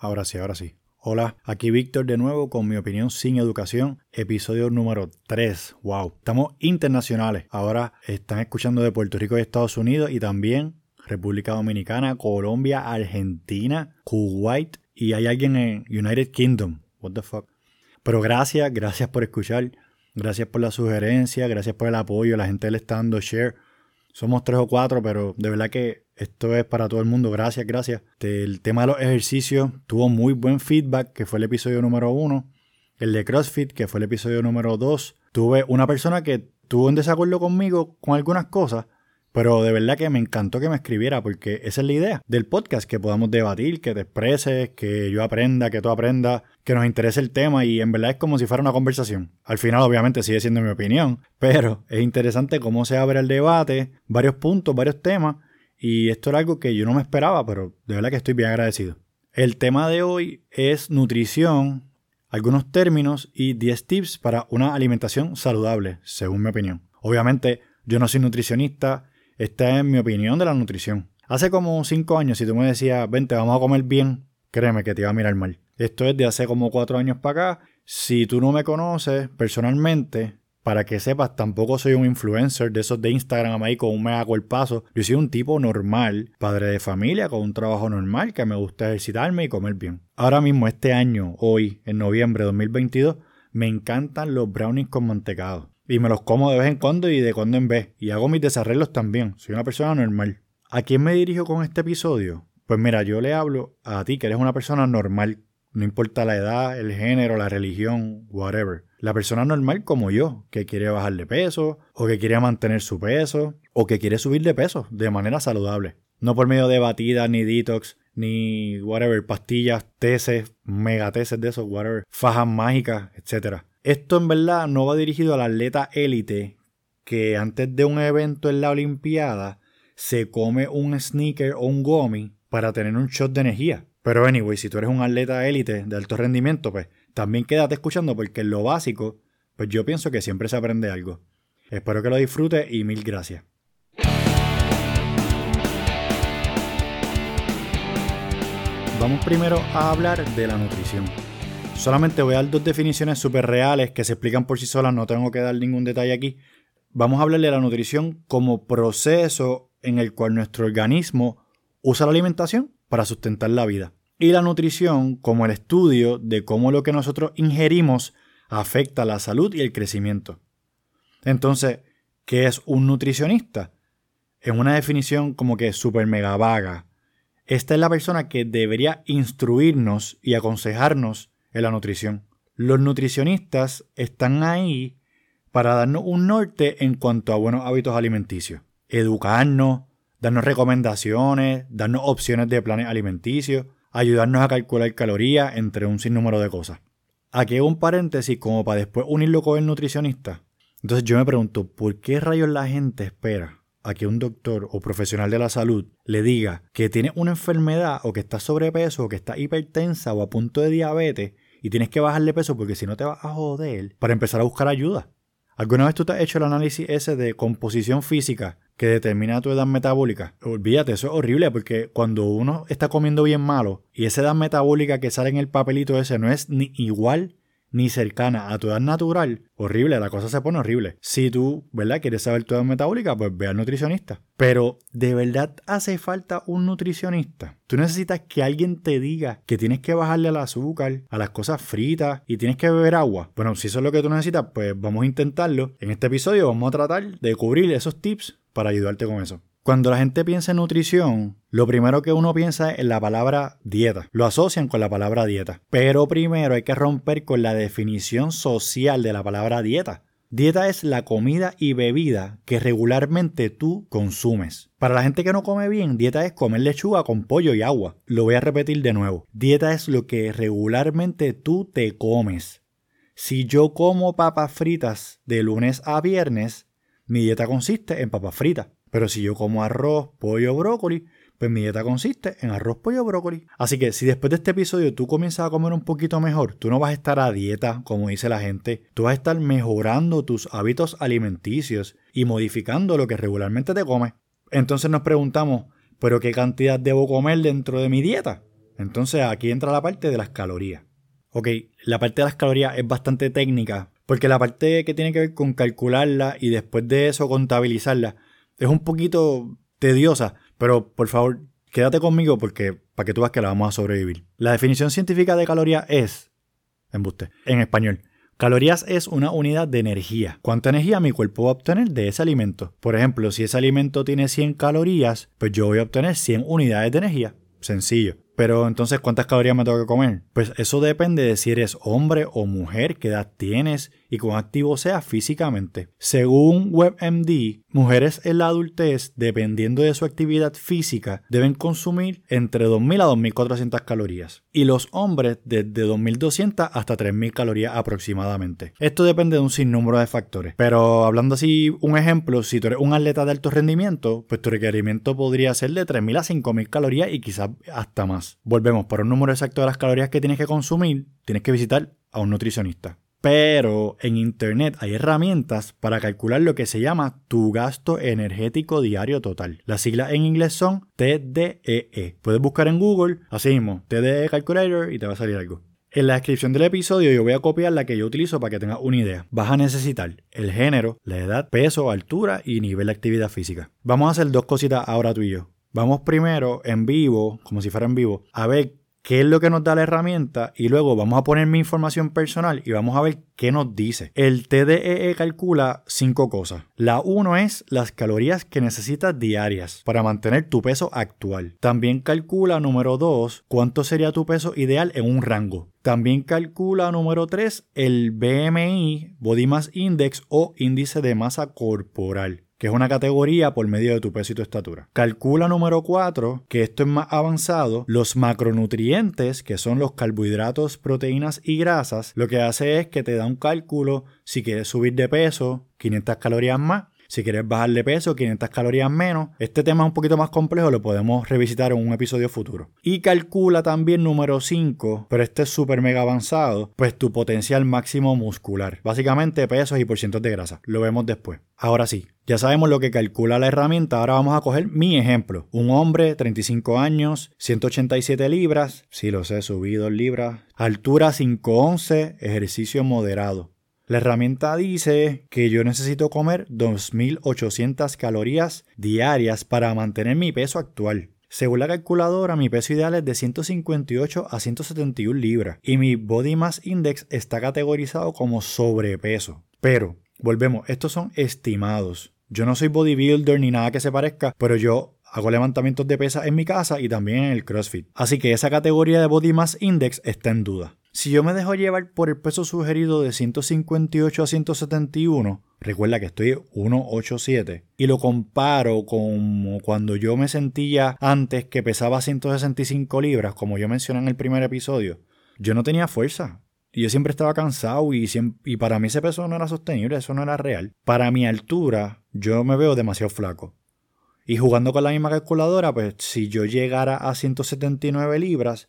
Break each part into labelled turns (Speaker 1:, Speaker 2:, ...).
Speaker 1: Ahora sí, ahora sí. Hola, aquí Víctor de nuevo con mi opinión sin educación, episodio número 3. Wow, estamos internacionales. Ahora están escuchando de Puerto Rico y Estados Unidos y también República Dominicana, Colombia, Argentina, Kuwait y hay alguien en United Kingdom. What the fuck. Pero gracias, gracias por escuchar, gracias por la sugerencia, gracias por el apoyo, la gente le está dando share. Somos tres o cuatro, pero de verdad que esto es para todo el mundo. Gracias, gracias. El tema de los ejercicios tuvo muy buen feedback, que fue el episodio número uno. El de CrossFit, que fue el episodio número dos. Tuve una persona que tuvo un desacuerdo conmigo con algunas cosas, pero de verdad que me encantó que me escribiera porque esa es la idea del podcast, que podamos debatir, que te expreses, que yo aprenda, que tú aprendas, que nos interese el tema y en verdad es como si fuera una conversación. Al final obviamente sigue siendo mi opinión, pero es interesante cómo se abre el debate, varios puntos, varios temas y esto era algo que yo no me esperaba, pero de verdad que estoy bien agradecido. El tema de hoy es nutrición, algunos términos y 10 tips para una alimentación saludable, según mi opinión. Obviamente, yo no soy nutricionista, esta es mi opinión de la nutrición. Hace como 5 años, si tú me decías, vente, vamos a comer bien, créeme que te iba a mirar mal. Esto es de hace como 4 años para acá. Si tú no me conoces personalmente, para que sepas, tampoco soy un influencer de esos de Instagram ahí con un mega paso. Yo soy un tipo normal, padre de familia, con un trabajo normal, que me gusta ejercitarme y comer bien. Ahora mismo, este año, hoy, en noviembre de 2022, me encantan los brownies con mantecado. Y me los como de vez en cuando y de cuando en vez. Y hago mis desarreglos también. Soy una persona normal. ¿A quién me dirijo con este episodio? Pues mira, yo le hablo a ti que eres una persona normal. No importa la edad, el género, la religión, whatever. La persona normal como yo, que quiere bajar de peso, o que quiere mantener su peso, o que quiere subir de peso de manera saludable. No por medio de batidas, ni detox, ni whatever, pastillas, tesis, megateses de esos, whatever, fajas mágicas, etc. Esto en verdad no va dirigido al atleta élite que antes de un evento en la Olimpiada se come un sneaker o un gummy para tener un shot de energía. Pero anyway, si tú eres un atleta élite de alto rendimiento, pues también quédate escuchando porque lo básico, pues yo pienso que siempre se aprende algo. Espero que lo disfrutes y mil gracias. Vamos primero a hablar de la nutrición. Solamente voy a dar dos definiciones súper reales que se explican por sí solas, no tengo que dar ningún detalle aquí. Vamos a hablar de la nutrición como proceso en el cual nuestro organismo usa la alimentación para sustentar la vida y la nutrición como el estudio de cómo lo que nosotros ingerimos afecta la salud y el crecimiento. Entonces, ¿qué es un nutricionista? En una definición como que súper mega vaga. Esta es la persona que debería instruirnos y aconsejarnos en la nutrición. Los nutricionistas están ahí para darnos un norte en cuanto a buenos hábitos alimenticios, educarnos, darnos recomendaciones, darnos opciones de planes alimenticios, ayudarnos a calcular calorías, entre un sinnúmero de cosas. Aquí hago un paréntesis como para después unirlo con el nutricionista. Entonces yo me pregunto, ¿por qué rayos la gente espera a que un doctor o profesional de la salud le diga que tiene una enfermedad o que está sobrepeso o que está hipertensa o a punto de diabetes y tienes que bajarle peso porque si no te vas a joder para empezar a buscar ayuda? ¿Alguna vez tú te has hecho el análisis ese de composición física que determina tu edad metabólica? Olvídate, eso es horrible porque cuando uno está comiendo bien malo y esa edad metabólica que sale en el papelito ese no es ni igual ni cercana a tu edad natural, horrible, la cosa se pone horrible. Si tú, ¿verdad? Quieres saber tu edad metabólica, pues ve al nutricionista. Pero, ¿de verdad hace falta un nutricionista? Tú necesitas que alguien te diga que tienes que bajarle al azúcar, a las cosas fritas y tienes que beber agua. Bueno, si eso es lo que tú necesitas, pues vamos a intentarlo. En este episodio vamos a tratar de cubrir esos tips para ayudarte con eso. Cuando la gente piensa en nutrición, lo primero que uno piensa es en la palabra dieta. Lo asocian con la palabra dieta. Pero primero hay que romper con la definición social de la palabra dieta. Dieta es la comida y bebida que regularmente tú consumes. Para la gente que no come bien, dieta es comer lechuga con pollo y agua. Lo voy a repetir de nuevo. Dieta es lo que regularmente tú te comes. Si yo como papas fritas de lunes a viernes, mi dieta consiste en papas fritas. Pero si yo como arroz, pollo, brócoli, pues mi dieta consiste en arroz, pollo, brócoli. Así que si después de este episodio tú comienzas a comer un poquito mejor, tú no vas a estar a dieta, como dice la gente, tú vas a estar mejorando tus hábitos alimenticios y modificando lo que regularmente te comes. Entonces nos preguntamos, ¿pero qué cantidad debo comer dentro de mi dieta? Entonces aquí entra la parte de las calorías. Ok, la parte de las calorías es bastante técnica, porque la parte que tiene que ver con calcularla y después de eso contabilizarla es un poquito tediosa, pero por favor quédate conmigo porque para que tú veas que la vamos a sobrevivir. La definición científica de caloría es, embuste, en español, Calorías es una unidad de energía. ¿Cuánta energía mi cuerpo va a obtener de ese alimento? Por ejemplo, si ese alimento tiene 100 calorías, pues yo voy a obtener 100 unidades de energía. Sencillo. Pero entonces, ¿cuántas calorías me tengo que comer? Pues eso depende de si eres hombre o mujer, qué edad tienes y cuán activo seas físicamente. Según WebMD, mujeres en la adultez, dependiendo de su actividad física, deben consumir entre 2.000 a 2.400 calorías. Y los hombres desde 2.200 hasta 3.000 calorías aproximadamente. Esto depende de un sinnúmero de factores. Pero hablando así, un ejemplo, si tú eres un atleta de alto rendimiento, pues tu requerimiento podría ser de 3.000 a 5.000 calorías y quizás hasta más. Volvemos, por un número exacto de las calorías que tienes que consumir, tienes que visitar a un nutricionista. Pero en Internet hay herramientas para calcular lo que se llama tu gasto energético diario total. Las siglas en inglés son TDEE. E. Puedes buscar en Google, así mismo, TDEE Calculator y te va a salir algo. En la descripción del episodio yo voy a copiar la que yo utilizo para que tengas una idea. Vas a necesitar el género, la edad, peso, altura y nivel de actividad física. Vamos a hacer dos cositas ahora tú y yo. Vamos primero en vivo, como si fuera en vivo, a ver qué es lo que nos da la herramienta y luego vamos a poner mi información personal y vamos a ver qué nos dice. El TDEE e calcula cinco cosas. La uno es las calorías que necesitas diarias para mantener tu peso actual. También calcula número dos cuánto sería tu peso ideal en un rango. También calcula número 3 el BMI, Body Mass Index o índice de masa corporal que es una categoría por medio de tu peso y tu estatura. Calcula número 4, que esto es más avanzado, los macronutrientes, que son los carbohidratos, proteínas y grasas, lo que hace es que te da un cálculo si quieres subir de peso, 500 calorías más, si quieres bajar de peso, 500 calorías menos. Este tema es un poquito más complejo, lo podemos revisitar en un episodio futuro. Y calcula también número 5, pero este es súper mega avanzado, pues tu potencial máximo muscular. Básicamente pesos y porcientos de grasa. Lo vemos después. Ahora sí, ya sabemos lo que calcula la herramienta, ahora vamos a coger mi ejemplo. Un hombre, 35 años, 187 libras, si lo sé, subido libras, altura 5'11, ejercicio moderado. La herramienta dice que yo necesito comer 2.800 calorías diarias para mantener mi peso actual. Según la calculadora, mi peso ideal es de 158 a 171 libras y mi Body Mass Index está categorizado como sobrepeso. Pero, volvemos, estos son estimados. Yo no soy bodybuilder ni nada que se parezca, pero yo hago levantamientos de pesas en mi casa y también en el CrossFit. Así que esa categoría de Body Mass Index está en duda. Si yo me dejo llevar por el peso sugerido de 158 a 171, recuerda que estoy 187, y lo comparo con cuando yo me sentía antes que pesaba 165 libras, como yo mencioné en el primer episodio, yo no tenía fuerza. Y yo siempre estaba cansado y, y para mí ese peso no era sostenible, eso no era real. Para mi altura, yo me veo demasiado flaco. Y jugando con la misma calculadora, pues si yo llegara a 179 libras,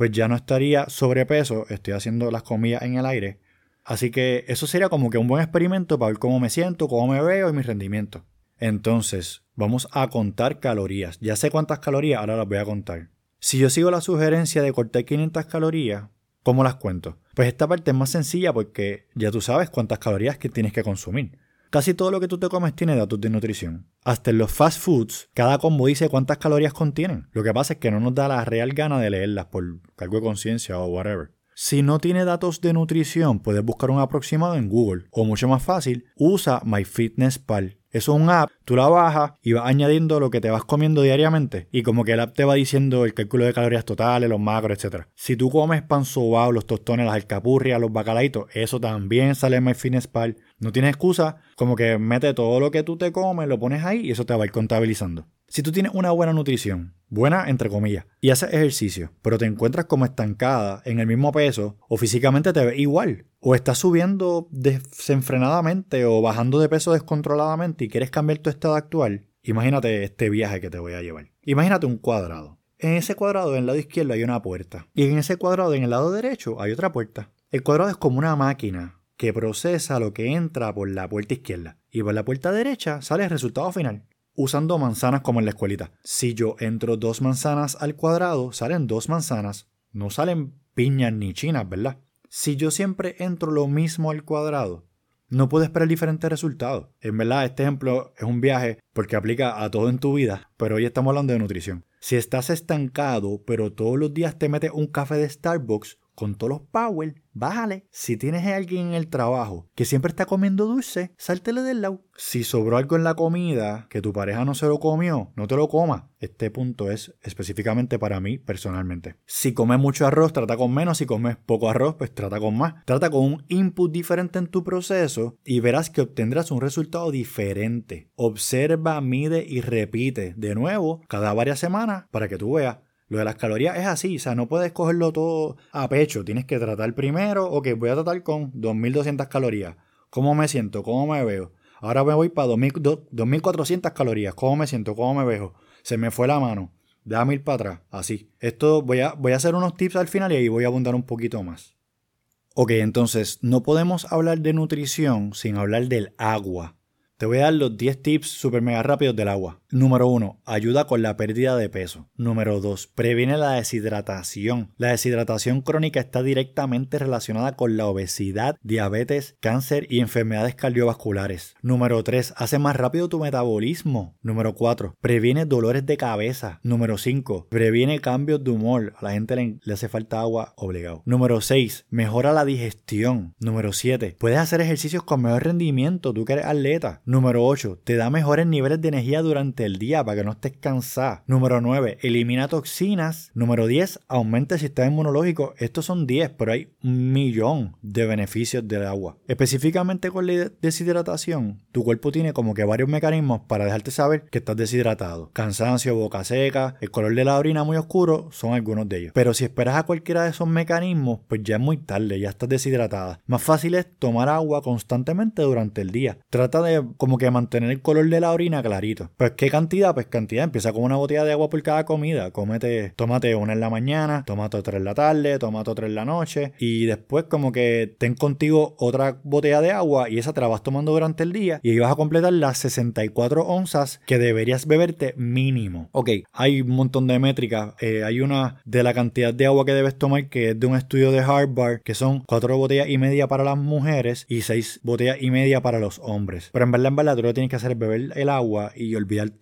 Speaker 1: pues ya no estaría sobrepeso, estoy haciendo las comillas en el aire. Así que eso sería como que un buen experimento para ver cómo me siento, cómo me veo y mi rendimiento. Entonces, vamos a contar calorías. Ya sé cuántas calorías, ahora las voy a contar. Si yo sigo la sugerencia de cortar 500 calorías, ¿cómo las cuento? Pues esta parte es más sencilla porque ya tú sabes cuántas calorías que tienes que consumir. Casi todo lo que tú te comes tiene datos de nutrición. Hasta en los fast foods, cada combo dice cuántas calorías contienen. Lo que pasa es que no nos da la real gana de leerlas por cargo de conciencia o whatever. Si no tiene datos de nutrición, puedes buscar un aproximado en Google. O mucho más fácil, usa MyFitnessPal. Eso es un app, tú la bajas y vas añadiendo lo que te vas comiendo diariamente. Y como que el app te va diciendo el cálculo de calorías totales, los macros, etc. Si tú comes pan sobao, los tostones, las alcapurrias, los bacalaitos, eso también sale en MyFitnessPal. No tienes excusa, como que mete todo lo que tú te comes, lo pones ahí y eso te va a ir contabilizando. Si tú tienes una buena nutrición, buena entre comillas, y haces ejercicio, pero te encuentras como estancada en el mismo peso, o físicamente te ves igual, o estás subiendo desenfrenadamente o bajando de peso descontroladamente y quieres cambiar tu estado actual, imagínate este viaje que te voy a llevar. Imagínate un cuadrado. En ese cuadrado, en el lado izquierdo, hay una puerta. Y en ese cuadrado, en el lado derecho, hay otra puerta. El cuadrado es como una máquina que procesa lo que entra por la puerta izquierda. Y por la puerta derecha sale el resultado final usando manzanas como en la escuelita. Si yo entro dos manzanas al cuadrado, salen dos manzanas. No salen piñas ni chinas, ¿verdad? Si yo siempre entro lo mismo al cuadrado, no puedo esperar diferentes resultados. En verdad, este ejemplo es un viaje porque aplica a todo en tu vida, pero hoy estamos hablando de nutrición. Si estás estancado, pero todos los días te metes un café de Starbucks con todos los power, bájale. Si tienes a alguien en el trabajo que siempre está comiendo dulce, sáltele del lado. Si sobró algo en la comida que tu pareja no se lo comió, no te lo comas. Este punto es específicamente para mí personalmente. Si comes mucho arroz, trata con menos. Si comes poco arroz, pues trata con más. Trata con un input diferente en tu proceso y verás que obtendrás un resultado diferente. Observa, mide y repite de nuevo cada varias semanas para que tú veas lo de las calorías es así, o sea, no puedes cogerlo todo a pecho. Tienes que tratar primero, ok, voy a tratar con 2200 calorías. ¿Cómo me siento? ¿Cómo me veo? Ahora me voy para 2400 calorías. ¿Cómo me siento? ¿Cómo me veo? Se me fue la mano. Déjame ir para atrás. Así. Esto voy a, voy a hacer unos tips al final y ahí voy a abundar un poquito más. Ok, entonces no podemos hablar de nutrición sin hablar del agua. Te voy a dar los 10 tips super mega rápidos del agua. Número 1. Ayuda con la pérdida de peso. Número 2. Previene la deshidratación. La deshidratación crónica está directamente relacionada con la obesidad, diabetes, cáncer y enfermedades cardiovasculares. Número 3. Hace más rápido tu metabolismo. Número 4. Previene dolores de cabeza. Número 5. Previene cambios de humor. A la gente le, hace falta agua obligado. Número 6. Mejora la digestión. Número 7. Puedes hacer ejercicios con mejor rendimiento. Tú que eres atleta. Número 8. Te da mejores niveles de energía durante el día para que no estés cansada. Número 9. Elimina toxinas. Número 10. Aumenta el sistema inmunológico. Estos son 10, pero hay un millón de beneficios del agua. Específicamente con la deshidratación, tu cuerpo tiene como que varios mecanismos para dejarte saber que estás deshidratado. Cansancio, boca seca, el color de la orina muy oscuro son algunos de ellos. Pero si esperas a cualquiera de esos mecanismos, pues ya es muy tarde, ya estás deshidratada. Más fácil es tomar agua constantemente durante el día. Trata de como que mantener el color de la orina clarito. Pues qué cantidad, pues cantidad. Empieza con una botella de agua por cada comida. Cómete, tómate una en la mañana, tómate otra en la tarde, tómate otra en la noche. Y después como que ten contigo otra botella de agua y esa te la vas tomando durante el día. Y ahí vas a completar las 64 onzas que deberías beberte mínimo. Ok, hay un montón de métricas. Eh, hay una de la cantidad de agua que debes tomar que es de un estudio de Harvard, que son 4 botellas y media para las mujeres y 6 botellas y media para los hombres. Pero en verdad en verdad tú lo que tienes que hacer es beber el agua y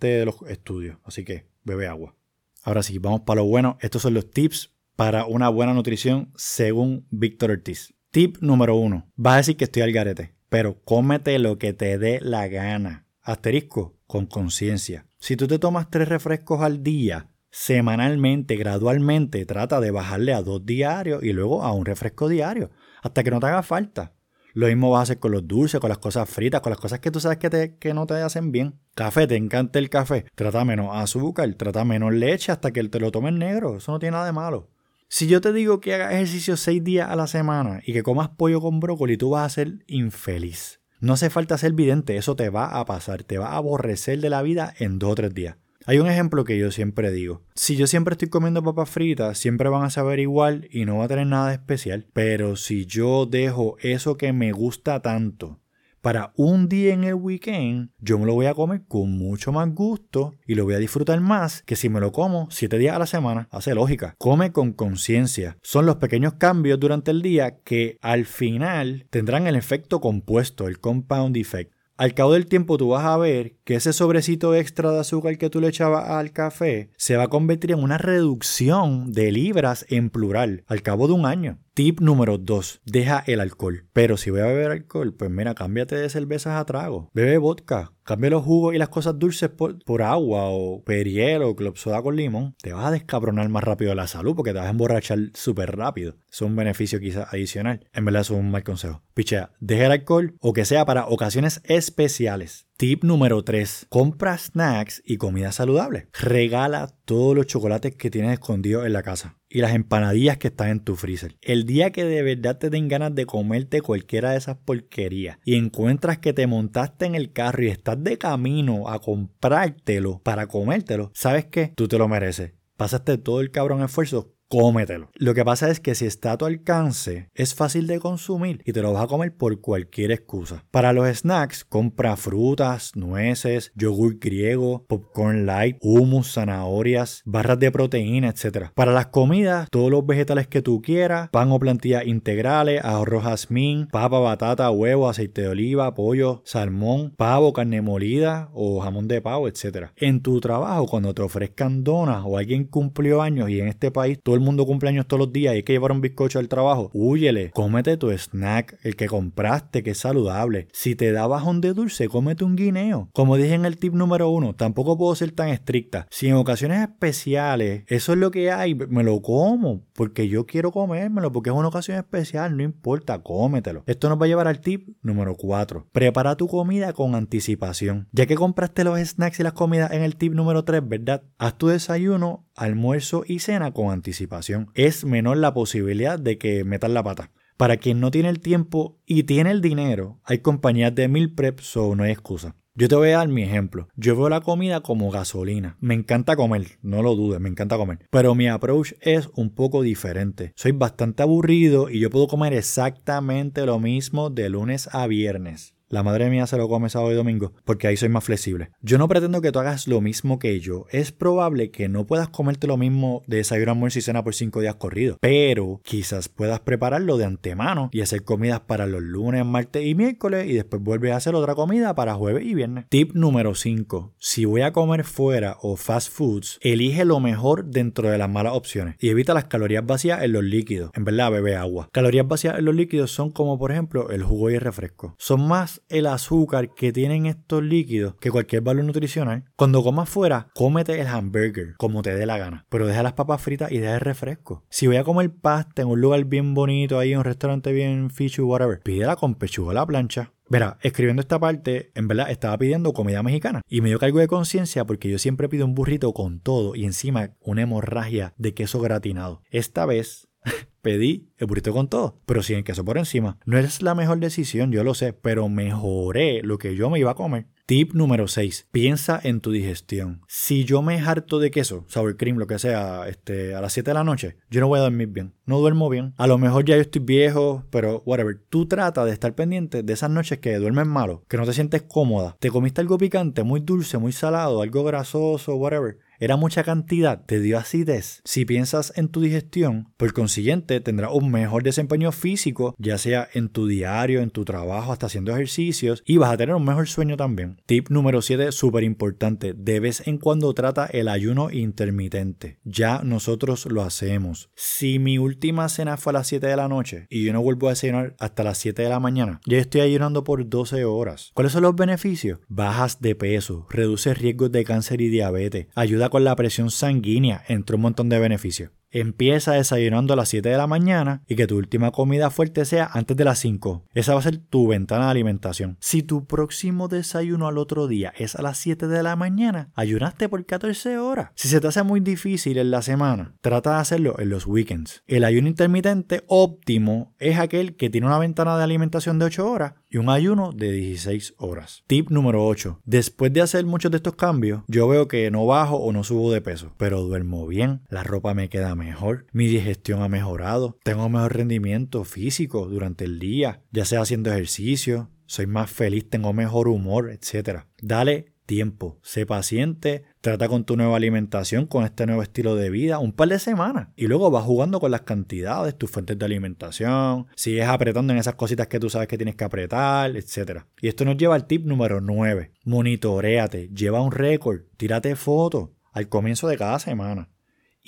Speaker 1: de los estudios. Así que bebe agua. Ahora sí, vamos para lo bueno. Estos son los tips para una buena nutrición según Víctor Ortiz. Tip número uno. Vas a decir que estoy al garete, pero cómete lo que te dé la gana. Asterisco, con conciencia. Si tú te tomas tres refrescos al día, semanalmente, gradualmente, trata de bajarle a dos diarios y luego a un refresco diario, hasta que no te haga falta. Lo mismo vas a hacer con los dulces, con las cosas fritas, con las cosas que tú sabes que, te, que no te hacen bien. Café, te encanta el café. Trata menos azúcar, trata menos leche hasta que te lo tomes negro. Eso no tiene nada de malo. Si yo te digo que hagas ejercicio seis días a la semana y que comas pollo con brócoli, tú vas a ser infeliz. No hace falta ser vidente, eso te va a pasar, te va a aborrecer de la vida en dos o tres días. Hay un ejemplo que yo siempre digo. Si yo siempre estoy comiendo papas fritas, siempre van a saber igual y no va a tener nada especial. Pero si yo dejo eso que me gusta tanto para un día en el weekend, yo me lo voy a comer con mucho más gusto y lo voy a disfrutar más que si me lo como siete días a la semana. Hace lógica. Come con conciencia. Son los pequeños cambios durante el día que al final tendrán el efecto compuesto, el compound effect. Al cabo del tiempo tú vas a ver que ese sobrecito extra de azúcar que tú le echabas al café se va a convertir en una reducción de libras en plural al cabo de un año. Tip número 2. Deja el alcohol. Pero si voy a beber alcohol, pues mira, cámbiate de cervezas a trago. Bebe vodka. Cambia los jugos y las cosas dulces por, agua o periel o club soda con limón. Te vas a descabronar más rápido la salud porque te vas a emborrachar súper rápido. Es un beneficio quizás adicional. En verdad es un mal consejo. Pichea, deja el alcohol o que sea para ocasiones especiales. Tip número 3. Compra snacks y comida saludable. Regala todos los chocolates que tienes escondidos en la casa y las empanadillas que están en tu freezer. El día que de verdad te den ganas de comerte cualquiera de esas porquerías y encuentras que te montaste en el carro y estás de camino a comprártelo para comértelo, ¿sabes qué? Tú te lo mereces. Pasaste todo el cabrón esfuerzo cómetelo. Lo que pasa es que si está a tu alcance, es fácil de consumir y te lo vas a comer por cualquier excusa. Para los snacks, compra frutas, nueces, yogur griego, popcorn light, hummus, zanahorias, barras de proteína, etc. Para las comidas, todos los vegetales que tú quieras, pan o plantillas integrales, arroz jazmín, papa, batata, huevo, aceite de oliva, pollo, salmón, pavo, carne molida o jamón de pavo, etc. En tu trabajo, cuando te ofrezcan donas o alguien cumplió años y en este país todo el mundo cumple años todos los días y hay que llevar un bizcocho al trabajo, huyele, cómete tu snack, el que compraste, que es saludable. Si te da bajón de dulce, cómete un guineo. Como dije en el tip número uno, tampoco puedo ser tan estricta. Si en ocasiones especiales eso es lo que hay, me lo como, porque yo quiero comérmelo, porque es una ocasión especial, no importa, cómetelo. Esto nos va a llevar al tip número 4. Prepara tu comida con anticipación. Ya que compraste los snacks y las comidas en el tip número 3, ¿verdad? Haz tu desayuno, almuerzo y cena con anticipación. Es menor la posibilidad de que metas la pata. Para quien no tiene el tiempo y tiene el dinero, hay compañías de meal prep, so no hay excusa. Yo te voy a dar mi ejemplo. Yo veo la comida como gasolina. Me encanta comer, no lo dudes, me encanta comer. Pero mi approach es un poco diferente. Soy bastante aburrido y yo puedo comer exactamente lo mismo de lunes a viernes. La madre mía se lo come sábado y domingo porque ahí soy más flexible. Yo no pretendo que tú hagas lo mismo que yo. Es probable que no puedas comerte lo mismo de desayuno, almuerzo y cena por cinco días corridos. Pero quizás puedas prepararlo de antemano y hacer comidas para los lunes, martes y miércoles y después vuelves a hacer otra comida para jueves y viernes. Tip número 5. Si voy a comer fuera o fast foods, elige lo mejor dentro de las malas opciones y evita las calorías vacías en los líquidos. En verdad, bebe agua. Calorías vacías en los líquidos son como por ejemplo el jugo y el refresco. Son más el azúcar que tienen estos líquidos que cualquier valor nutricional. Cuando comas fuera, cómete el hamburger como te dé la gana, pero deja las papas fritas y deja el refresco. Si voy a comer pasta en un lugar bien bonito, ahí en un restaurante bien fichu, whatever, pídela con pechuga a la plancha. Verá, escribiendo esta parte, en verdad estaba pidiendo comida mexicana y me dio cargo de conciencia porque yo siempre pido un burrito con todo y encima una hemorragia de queso gratinado. Esta vez pedí el burrito con todo, pero sin el queso por encima. No es la mejor decisión, yo lo sé, pero mejoré lo que yo me iba a comer. Tip número 6. Piensa en tu digestión. Si yo me harto de queso, sour cream, lo que sea, este, a las 7 de la noche, yo no voy a dormir bien. No duermo bien. A lo mejor ya yo estoy viejo, pero whatever. Tú trata de estar pendiente de esas noches que duermes malo, que no te sientes cómoda. Te comiste algo picante, muy dulce, muy salado, algo grasoso, whatever era mucha cantidad, te dio acidez. Si piensas en tu digestión, por consiguiente tendrás un mejor desempeño físico, ya sea en tu diario, en tu trabajo, hasta haciendo ejercicios, y vas a tener un mejor sueño también. Tip número 7, súper importante. De vez en cuando trata el ayuno intermitente. Ya nosotros lo hacemos. Si mi última cena fue a las 7 de la noche y yo no vuelvo a cenar hasta las 7 de la mañana, ya estoy ayunando por 12 horas. ¿Cuáles son los beneficios? Bajas de peso, reduces riesgos de cáncer y diabetes, ayuda con la presión sanguínea, entre un montón de beneficios. Empieza desayunando a las 7 de la mañana y que tu última comida fuerte sea antes de las 5. Esa va a ser tu ventana de alimentación. Si tu próximo desayuno al otro día es a las 7 de la mañana, ayunaste por 14 horas. Si se te hace muy difícil en la semana, trata de hacerlo en los weekends. El ayuno intermitente óptimo es aquel que tiene una ventana de alimentación de 8 horas y un ayuno de 16 horas. Tip número 8. Después de hacer muchos de estos cambios, yo veo que no bajo o no subo de peso, pero duermo bien, la ropa me queda mejor, mi digestión ha mejorado, tengo mejor rendimiento físico durante el día, ya sea haciendo ejercicio, soy más feliz, tengo mejor humor, etc. Dale tiempo, sé paciente, trata con tu nueva alimentación, con este nuevo estilo de vida, un par de semanas. Y luego vas jugando con las cantidades, tus fuentes de alimentación, sigues apretando en esas cositas que tú sabes que tienes que apretar, etc. Y esto nos lleva al tip número 9. Monitoréate, lleva un récord, tírate fotos al comienzo de cada semana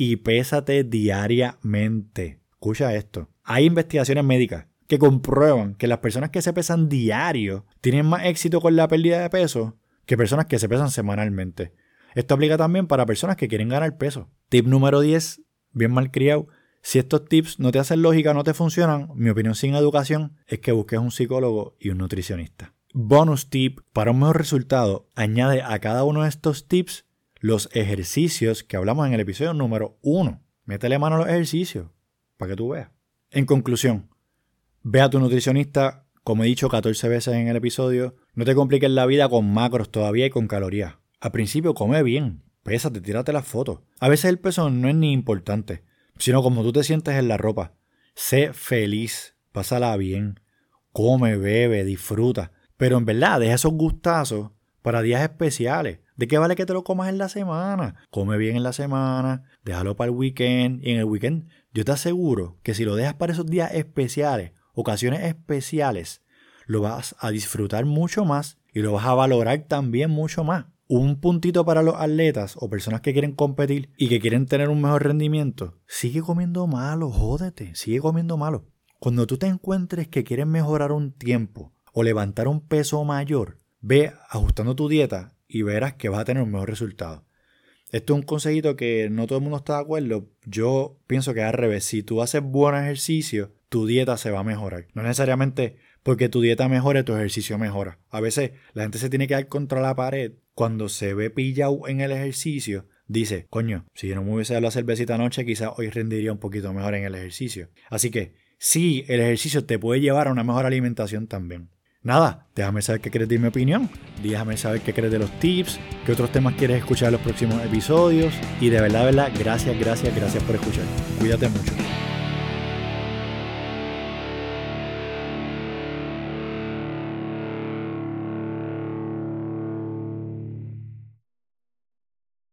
Speaker 1: y pésate diariamente. Escucha esto. Hay investigaciones médicas que comprueban que las personas que se pesan diario tienen más éxito con la pérdida de peso que personas que se pesan semanalmente. Esto aplica también para personas que quieren ganar peso. Tip número 10, bien mal criado. Si estos tips no te hacen lógica, no te funcionan, mi opinión sin educación es que busques un psicólogo y un nutricionista. Bonus tip, para un mejor resultado, añade a cada uno de estos tips los ejercicios que hablamos en el episodio número 1. Métele mano a los ejercicios para que tú veas. En conclusión, ve a tu nutricionista, como he dicho 14 veces en el episodio, no te compliques la vida con macros todavía y con calorías. Al principio come bien, pésate, tírate las fotos. A veces el peso no es ni importante. sino como tú te sientes en la ropa. Sé feliz, pásala bien, come, bebe, disfruta. Pero en verdad, deja esos gustazos para días especiales. ¿De qué vale que te lo comas en la semana? Come bien en la semana, déjalo para el weekend. Y en el weekend, yo te aseguro que si lo dejas para esos días especiales, ocasiones especiales, lo vas a disfrutar mucho más y lo vas a valorar también mucho más. Un puntito para los atletas o personas que quieren competir y que quieren tener un mejor rendimiento. Sigue comiendo malo, jódete, sigue comiendo malo. Cuando tú te encuentres que quieres mejorar un tiempo o levantar un peso mayor, ve ajustando tu dieta y verás que vas a tener un mejor resultado. Esto es un consejito que no todo el mundo está de acuerdo. Yo pienso que al revés. Si tú haces buen ejercicio, tu dieta se va a mejorar. No necesariamente porque tu dieta mejore, tu ejercicio mejora. A veces la gente se tiene que dar contra la pared cuando se ve pillado en el ejercicio. Dice, coño, si yo no me hubiese dado la cervecita anoche, quizás hoy rendiría un poquito mejor en el ejercicio. Así que sí, el ejercicio te puede llevar a una mejor alimentación también. Nada, déjame saber qué crees de mi opinión, déjame saber qué crees de los tips, qué otros temas quieres escuchar en los próximos episodios y de verdad, de verdad, gracias, gracias, gracias por escuchar. Cuídate mucho.